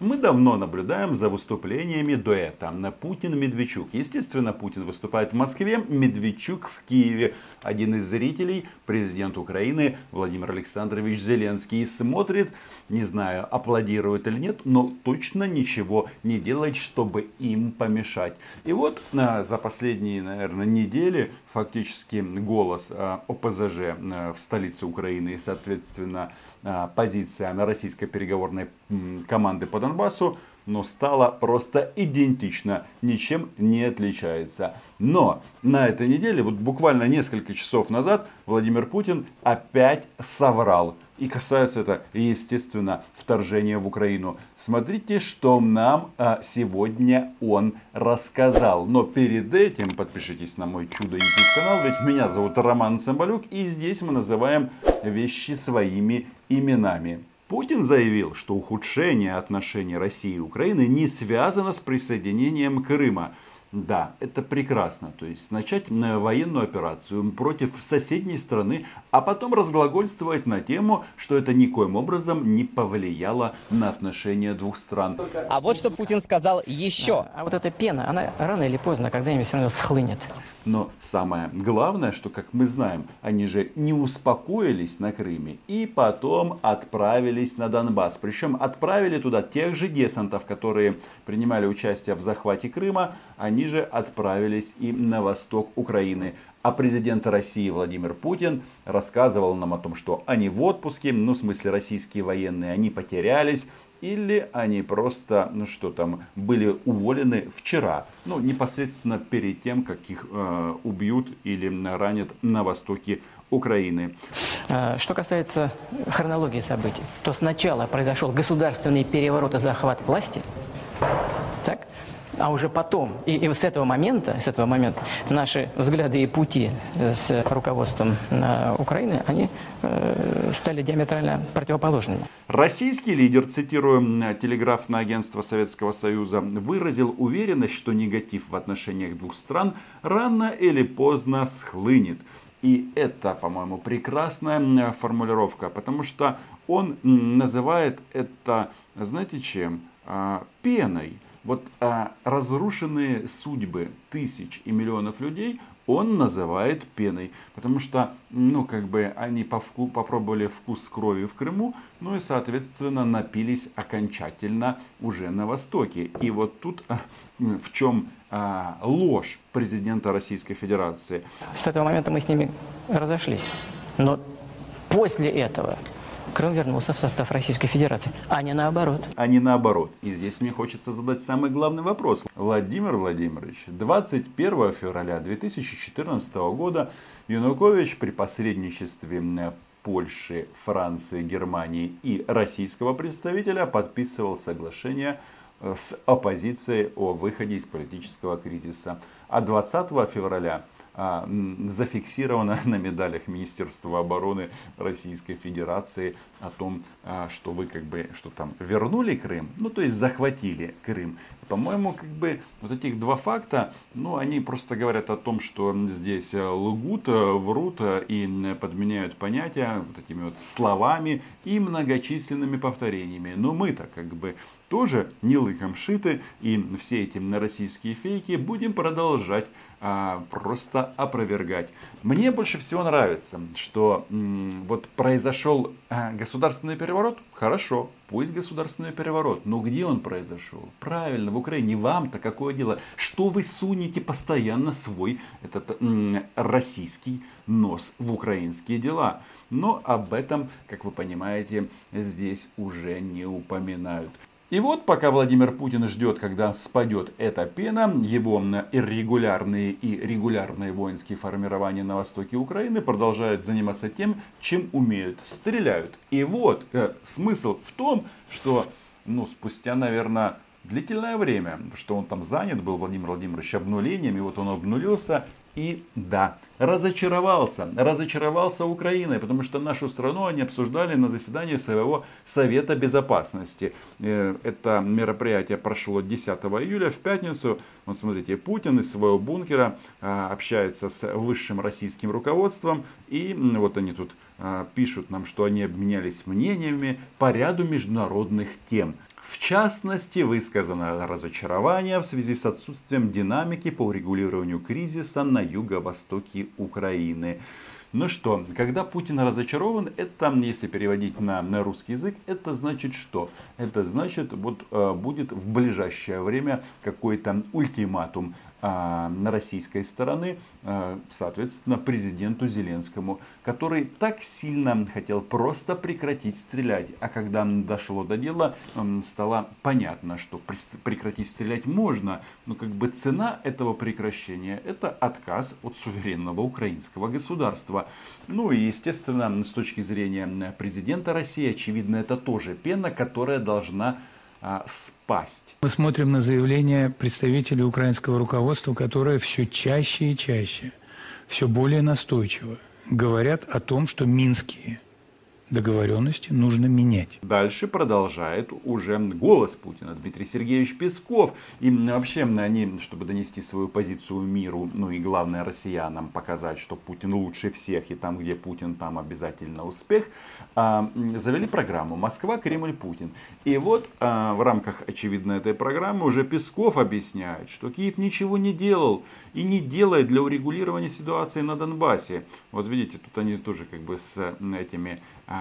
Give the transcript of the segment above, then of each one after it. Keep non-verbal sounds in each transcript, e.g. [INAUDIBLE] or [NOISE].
Мы давно наблюдаем за выступлениями дуэта Путин-Медведчук. Естественно, Путин выступает в Москве, Медведчук в Киеве. Один из зрителей, президент Украины Владимир Александрович Зеленский, смотрит, не знаю, аплодирует или нет, но точно ничего не делает, чтобы им помешать. И вот а, за последние, наверное, недели фактически голос а, ОПЗЖ а, в столице Украины и, соответственно, позиция на российской переговорной команды по Донбассу, но стала просто идентична, ничем не отличается. Но на этой неделе, вот буквально несколько часов назад, Владимир Путин опять соврал. И касается это, естественно, вторжения в Украину. Смотрите, что нам а, сегодня он рассказал. Но перед этим подпишитесь на мой чудо YouTube канал, ведь меня зовут Роман Цымбалюк, и здесь мы называем вещи своими именами. Путин заявил, что ухудшение отношений России и Украины не связано с присоединением Крыма. Да, это прекрасно. То есть начать военную операцию против соседней страны, а потом разглагольствовать на тему, что это никоим образом не повлияло на отношения двух стран. А вот что Путин сказал еще. А вот эта пена, она рано или поздно когда-нибудь все равно схлынет. Но самое главное, что, как мы знаем, они же не успокоились на Крыме и потом отправились на Донбасс. Причем отправили туда тех же десантов, которые принимали участие в захвате Крыма. Они же отправились и на восток Украины. А президент России Владимир Путин рассказывал нам о том, что они в отпуске, ну в смысле российские военные, они потерялись, или они просто, ну что там, были уволены вчера, ну непосредственно перед тем, как их э, убьют или ранят на востоке Украины. Э, что касается хронологии событий, то сначала произошел государственный переворот и захват власти, так? А уже потом, и, и с этого момента, с этого момента наши взгляды и пути с руководством э, Украины, они э, стали диаметрально противоположными. Российский лидер, цитируем телеграфное агентство Советского Союза, выразил уверенность, что негатив в отношениях двух стран рано или поздно схлынет. И это, по-моему, прекрасная формулировка, потому что он называет это, знаете чем, а, пеной. Вот а, разрушенные судьбы тысяч и миллионов людей он называет пеной. Потому что, ну, как бы они по вку, попробовали вкус крови в Крыму, ну и, соответственно, напились окончательно уже на Востоке. И вот тут а, в чем а, ложь президента Российской Федерации. С этого момента мы с ними разошлись. Но после этого Крым вернулся в состав Российской Федерации, а не наоборот. А не наоборот. И здесь мне хочется задать самый главный вопрос. Владимир Владимирович, 21 февраля 2014 года Янукович при посредничестве Польши, Франции, Германии и российского представителя подписывал соглашение э, с оппозицией о выходе из политического кризиса. А 20 февраля зафиксировано [LAUGHS] на медалях Министерства обороны Российской Федерации о том, а, что вы как бы, что там вернули Крым, ну то есть захватили Крым. По-моему, как бы вот этих два факта, ну они просто говорят о том, что здесь лгут, врут и подменяют понятия вот этими вот словами и многочисленными повторениями. Но мы-то как бы тоже не лыком шиты и все эти российские фейки будем продолжать а, просто опровергать. Мне больше всего нравится, что м, вот произошел а, государственный переворот. Хорошо, пусть государственный переворот. Но где он произошел? Правильно, в Украине. Вам-то какое дело? Что вы сунете постоянно свой этот м, российский нос в украинские дела? Но об этом, как вы понимаете, здесь уже не упоминают. И вот пока Владимир Путин ждет, когда спадет эта пена, его иррегулярные и регулярные воинские формирования на востоке Украины продолжают заниматься тем, чем умеют, стреляют. И вот э, смысл в том, что ну, спустя, наверное, длительное время, что он там занят был, Владимир Владимирович, обнулением, и вот он обнулился, и да, разочаровался. Разочаровался Украиной, потому что нашу страну они обсуждали на заседании своего Совета Безопасности. Э, это мероприятие прошло 10 июля в пятницу. Вот смотрите, Путин из своего бункера а, общается с высшим российским руководством. И вот они тут а, пишут нам, что они обменялись мнениями по ряду международных тем. В частности, высказано разочарование в связи с отсутствием динамики по урегулированию кризиса на юго-востоке Украины. Ну что, когда Путин разочарован, это, если переводить на, на русский язык, это значит что? Это значит, вот э, будет в ближайшее время какой-то ультиматум а, на российской стороны, а, соответственно, президенту Зеленскому, который так сильно хотел просто прекратить стрелять. А когда дошло до дела, стало понятно, что прекратить стрелять можно, но как бы цена этого прекращения это отказ от суверенного украинского государства. Ну и естественно, с точки зрения президента России, очевидно, это тоже пена, которая должна а, спасть. Мы смотрим на заявления представителей украинского руководства, которые все чаще и чаще, все более настойчиво говорят о том, что минские договоренности нужно менять. Дальше продолжает уже голос Путина Дмитрий Сергеевич Песков. И вообще они, чтобы донести свою позицию миру, ну и главное россиянам, показать, что Путин лучше всех, и там, где Путин, там обязательно успех, а, завели программу «Москва, Кремль, Путин». И вот а, в рамках, очевидно, этой программы уже Песков объясняет, что Киев ничего не делал и не делает для урегулирования ситуации на Донбассе. Вот видите, тут они тоже как бы с этими а,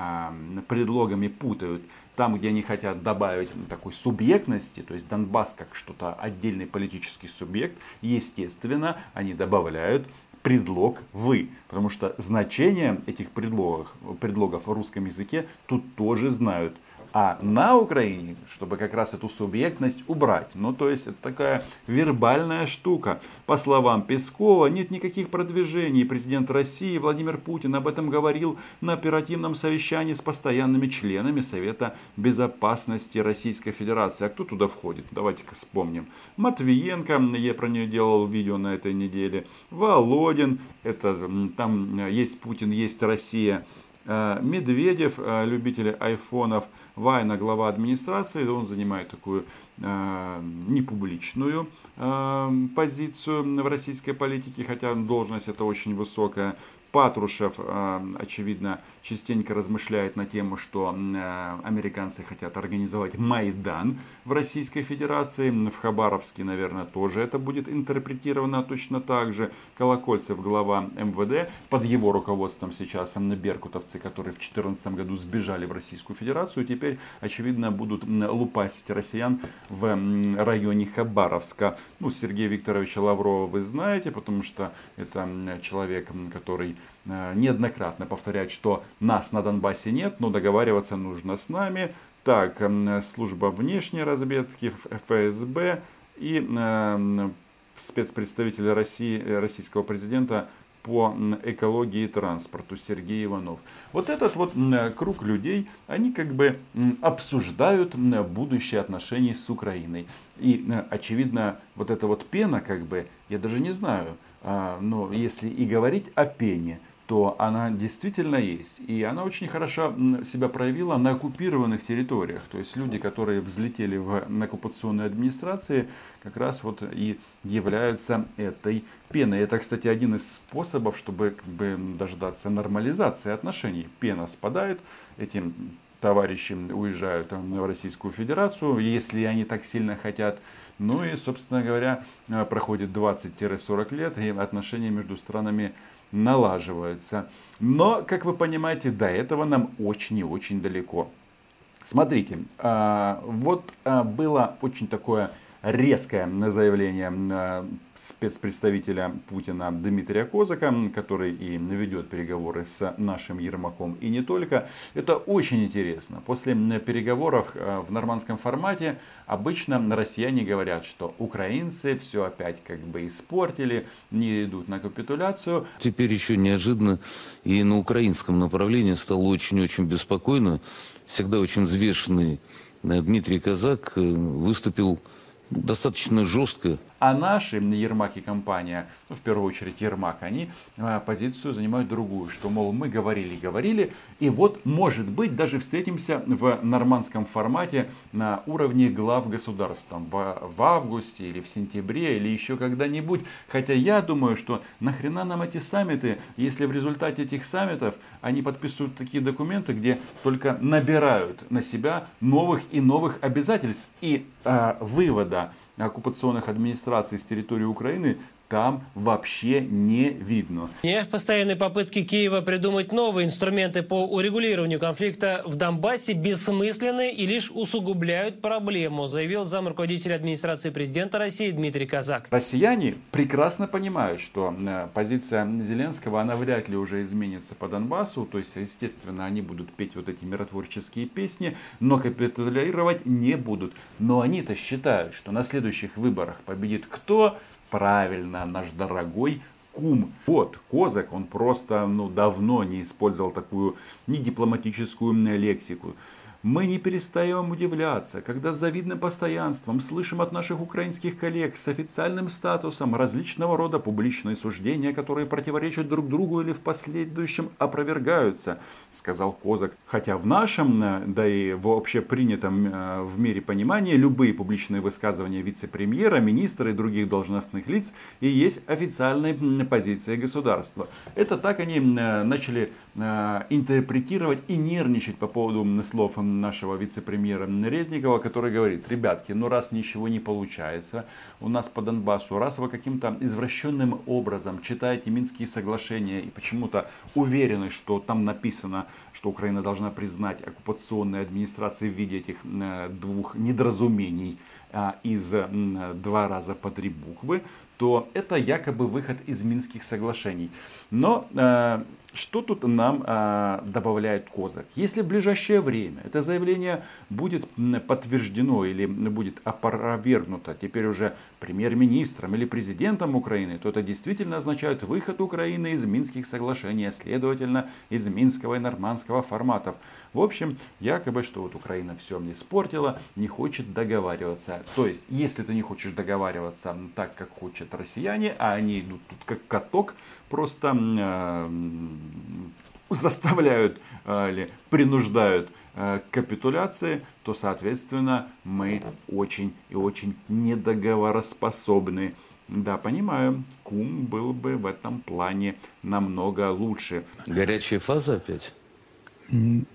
предлогами путают. Там, где они хотят добавить такой субъектности, то есть Донбасс как что-то отдельный политический субъект, естественно, они добавляют предлог «вы». Потому что значение этих предлогов, предлогов в русском языке тут тоже знают. А на Украине, чтобы как раз эту субъектность убрать. Ну, то есть, это такая вербальная штука. По словам Пескова, нет никаких продвижений. Президент России Владимир Путин об этом говорил на оперативном совещании с постоянными членами Совета Безопасности Российской Федерации. А кто туда входит? Давайте-ка вспомним. Матвиенко, я про нее делал видео на этой неделе. Володин, это там есть Путин, есть Россия. Э, Медведев, э, любитель айфонов, Вайна, глава администрации, он занимает такую э, непубличную позицию в российской политике, хотя должность это очень высокая. Патрушев, э, очевидно, частенько размышляет на тему, что э, американцы хотят организовать Майдан в Российской Федерации. В Хабаровске, наверное, тоже это будет интерпретировано точно так же. Колокольцев, глава МВД, под его руководством сейчас беркутовцы, которые в 2014 году сбежали в Российскую Федерацию, теперь, очевидно, будут лупасить россиян в районе Хабаровска. Ну, Сергея Викторовича Лаврова вы знаете, потому что это человек, который неоднократно повторять, что нас на Донбассе нет, но договариваться нужно с нами. Так, служба внешней разведки, ФСБ и э, спецпредставитель России, российского президента по экологии и транспорту Сергей Иванов. Вот этот вот круг людей, они как бы обсуждают будущее отношений с Украиной. И очевидно, вот эта вот пена, как бы, я даже не знаю, но если и говорить о пене, то она действительно есть. И она очень хорошо себя проявила на оккупированных территориях. То есть люди, которые взлетели в оккупационной администрации, как раз вот и являются этой пеной. Это, кстати, один из способов, чтобы как бы дождаться нормализации отношений. Пена спадает, эти товарищи уезжают в Российскую Федерацию, если они так сильно хотят. Ну и, собственно говоря, проходит 20-40 лет, и отношения между странами налаживаются. Но, как вы понимаете, до этого нам очень и очень далеко. Смотрите, а, вот а, было очень такое резкое заявление э, спецпредставителя Путина Дмитрия Козака, который и ведет переговоры с нашим Ермаком и не только. Это очень интересно. После переговоров э, в нормандском формате обычно россияне говорят, что украинцы все опять как бы испортили, не идут на капитуляцию. Теперь еще неожиданно и на украинском направлении стало очень-очень беспокойно. Всегда очень взвешенный э, Дмитрий Казак выступил достаточно жестко А наши, Ермак и компания, в первую очередь Ермак, они а, позицию занимают другую, что, мол, мы говорили, говорили, и вот, может быть, даже встретимся в нормандском формате на уровне глав государств, там, в, в августе или в сентябре, или еще когда-нибудь. Хотя я думаю, что нахрена нам эти саммиты, если в результате этих саммитов они подписывают такие документы, где только набирают на себя новых и новых обязательств и э, вывода оккупационных администраций с территории Украины там вообще не видно. Постоянные попытки Киева придумать новые инструменты по урегулированию конфликта в Донбассе бессмысленны и лишь усугубляют проблему, заявил замруководитель администрации президента России Дмитрий Казак. Россияне прекрасно понимают, что э, позиция Зеленского, она вряд ли уже изменится по Донбассу, то есть, естественно, они будут петь вот эти миротворческие песни, но капитулировать не будут. Но они-то считают, что на следующих выборах победит кто? Правильно, наш дорогой кум. Вот, Козак, он просто ну, давно не использовал такую не дипломатическую лексику. Мы не перестаем удивляться, когда с завидным постоянством слышим от наших украинских коллег с официальным статусом различного рода публичные суждения, которые противоречат друг другу или в последующем опровергаются, сказал Козак. Хотя в нашем, э, да и в общепринятом э, в мире понимании, любые публичные высказывания вице-премьера, министра и других должностных лиц и есть официальной позицией государства. Это так они э, начали интерпретировать и нервничать по поводу слов нашего вице-премьера Резникова, который говорит, ребятки, ну раз ничего не получается у нас по Донбассу, раз вы каким-то извращенным образом читаете Минские соглашения и почему-то уверены, что там написано, что Украина должна признать оккупационные администрации в виде этих э, двух недоразумений а, из два раза по три буквы, то это якобы выход из Минских соглашений. Но э, что тут нам э, добавляет Козак? Если в ближайшее время это заявление будет подтверждено или будет опровергнуто теперь уже премьер-министром или президентом Украины, то это действительно означает выход Украины из Минских соглашений, а следовательно из Минского и Нормандского форматов. В общем, якобы, что вот Украина все не испортила, не хочет договариваться. То есть, если ты не хочешь договариваться так, как хочет россияне, а они идут тут как каток, просто э, заставляют э, или принуждают э, к капитуляции, то, соответственно, мы очень и очень недоговороспособны. Да, понимаю, Кум был бы в этом плане намного лучше. Горячая фаза опять?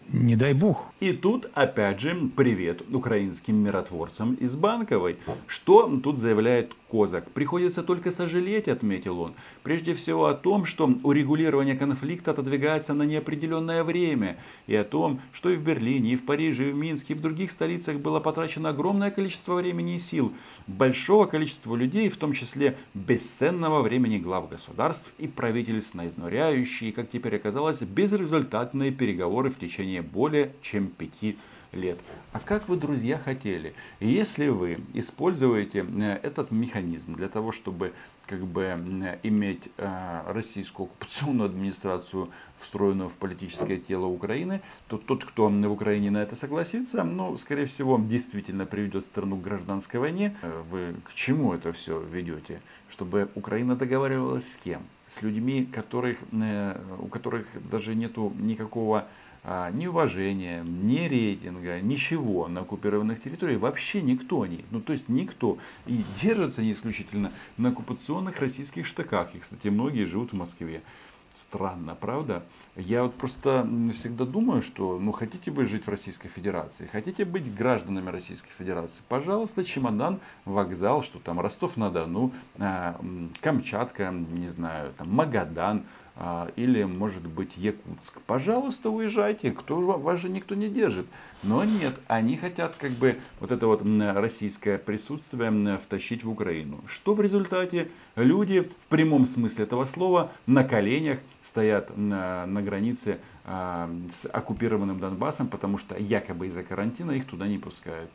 Не дай бог. И тут, опять же, привет украинским миротворцам из Банковой. Что тут заявляет Козак? Приходится только сожалеть, отметил он, прежде всего о том, что урегулирование конфликта отодвигается на неопределенное время, и о том, что и в Берлине, и в Париже, и в Минске, и в других столицах было потрачено огромное количество времени и сил, большого количества людей, в том числе бесценного времени глав государств и правительств на изнуряющие, как теперь оказалось, безрезультатные переговоры в течение более чем пяти лет. А как вы, друзья, хотели? Если вы используете э, этот механизм для того, чтобы как бы э, иметь э, российскую оккупационную администрацию, встроенную в политическое тело Украины, то тот, кто в Украине на это согласится, ну, скорее всего, действительно приведет страну к гражданской войне. Вы к чему это все ведете? Чтобы Украина договаривалась с кем? С людьми, которых, у которых даже нету никакого а, ни уважения, ни рейтинга, ничего на оккупированных территориях, вообще никто не, ну то есть никто. И держатся не исключительно на оккупационных российских штыках. И, кстати, многие живут в Москве. Странно, правда? Я вот просто всегда думаю, что, ну, хотите вы жить в Российской Федерации, хотите быть гражданами Российской Федерации, пожалуйста, чемодан, вокзал, что там, Ростов-на-Дону, а, Камчатка, не знаю, там, Магадан, или, может быть, Якутск. Пожалуйста, уезжайте, кто, вас же никто не держит. Но нет, они хотят как бы вот это вот российское присутствие втащить в Украину. Что в результате? Люди в прямом смысле этого слова на коленях стоят на, на границе а, с оккупированным Донбассом, потому что якобы из-за карантина их туда не пускают.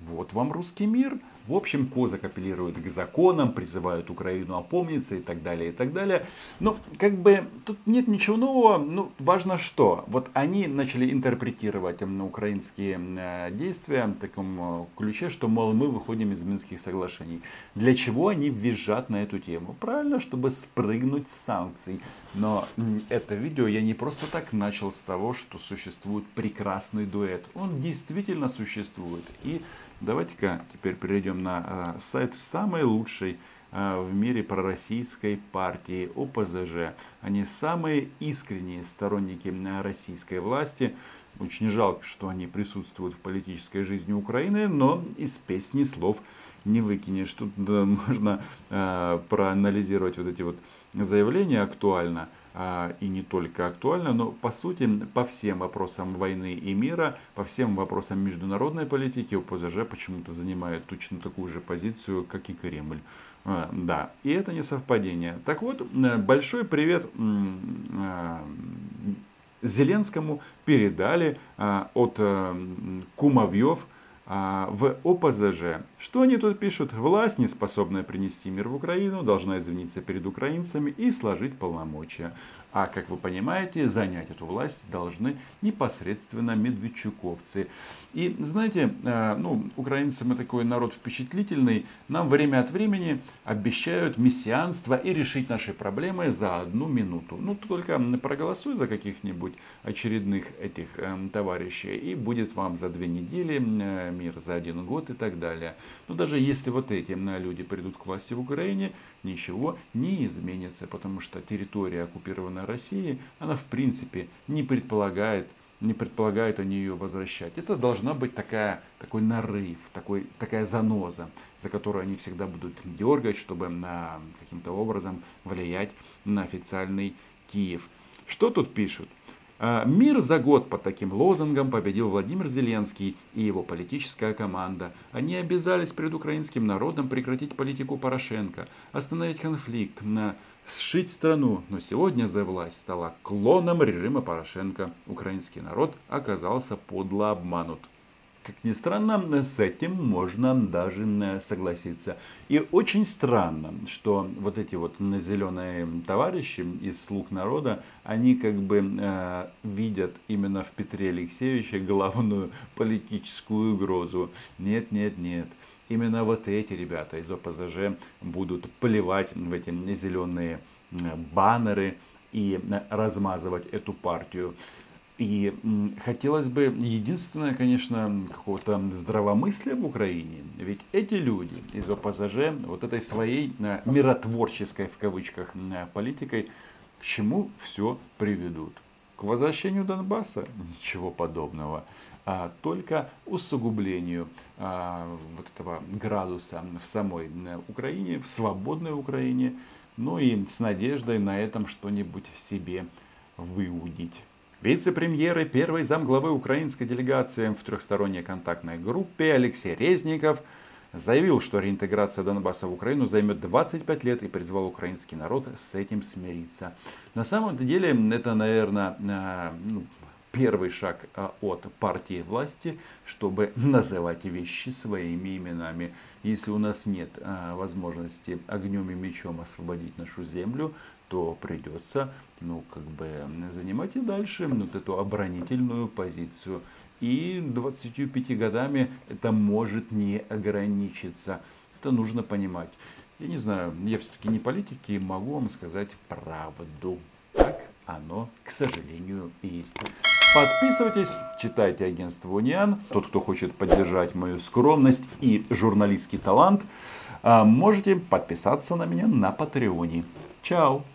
Вот вам русский мир. В общем, Козак апеллирует к законам, призывают Украину опомниться и так далее, и так далее. Но как бы тут нет ничего нового. Ну, важно что. Вот они начали интерпретировать м, украинские э, действия в таком э, ключе, что, мол, мы выходим из Минских соглашений. Для чего они визжат на эту тему? Правильно, чтобы спрыгнуть с санкций. Но это видео я не просто так начал с того, что существует прекрасный дуэт. Он действительно существует. И давайте-ка теперь перейдем на э, сайт самой лучшей э, в мире пророссийской партии ОПЗЖ. Они самые искренние сторонники э, российской власти. Очень жалко, что они присутствуют в политической жизни Украины, но из песни слов не выкинешь. Тут [LAUGHS] можно э, проанализировать вот эти вот заявления актуально и не только актуально, но по сути по всем вопросам войны и мира, по всем вопросам международной политики ОПЗЖ почему-то занимает точно такую же позицию, как и Кремль. А, Да, и это не совпадение. Так вот, большой привет а, Зеленскому передали а, от а, кумовьев а, в ОПЗЖ. Что они тут пишут? Власть, не способная принести мир в Украину, должна извиниться перед украинцами и сложить полномочия. А, как вы понимаете, занять эту власть должны непосредственно медведчуковцы. И, знаете, э, ну, украинцы мы такой народ впечатлительный, нам время от времени обещают мессианство и решить наши проблемы за одну минуту. Ну, только проголосуй за каких-нибудь очередных этих э, товарищей, и будет вам за две недели э, мир, за один год и так далее. Но даже если вот эти люди придут к власти в Украине, ничего не изменится, потому что территория оккупированной России, она в принципе не предполагает не предполагают они ее возвращать. Это должна быть такая, такой нарыв, такой, такая заноза, за которую они всегда будут дергать, чтобы на, каким-то образом влиять на официальный Киев. Что тут пишут? А, Мир за год под таким лозунгом победил Владимир Зеленский и его политическая команда. Они обязались перед украинским народом прекратить политику Порошенко, остановить конфликт, сшить страну. Но сегодня за власть стала клоном режима Порошенко. Украинский народ оказался подло обманут. Как ни странно, с этим можно даже согласиться. И очень странно, что вот эти вот зеленые товарищи из «Слуг народа», они как бы э, видят именно в Петре Алексеевиче главную политическую угрозу. Нет, нет, нет. Именно вот эти ребята из ОПЗЖ будут плевать в эти зеленые баннеры и э, размазывать эту партию. И хотелось бы единственное, конечно, какого-то здравомыслия в Украине. Ведь эти люди из ОПЗЖ вот этой своей э, миротворческой в кавычках э, политикой к чему все приведут? К возвращению Донбасса? Ничего подобного. А только усугублению а, вот этого градуса в самой э, Украине, в свободной Украине, ну и с надеждой на этом что-нибудь себе выудить. Вице-премьер и первый замглавы украинской делегации в трехсторонней контактной группе Алексей Резников заявил, что реинтеграция Донбасса в Украину займет 25 лет и призвал украинский народ с этим смириться. На самом деле это, наверное, э, ну, первый шаг э, от партии власти, чтобы [LAUGHS] называть вещи своими именами. Если у нас нет э, возможности огнем и мечом освободить нашу землю, то придется ну, как бы занимать и дальше вот эту оборонительную позицию. И 25 годами это может не ограничиться. Это нужно понимать. Я не знаю, я все-таки не политик и могу вам сказать правду. Так оно, к сожалению, есть. Подписывайтесь, читайте агентство Униан. Тот, кто хочет поддержать мою скромность и журналистский талант, а, можете подписаться на меня на Патреоне. Чао!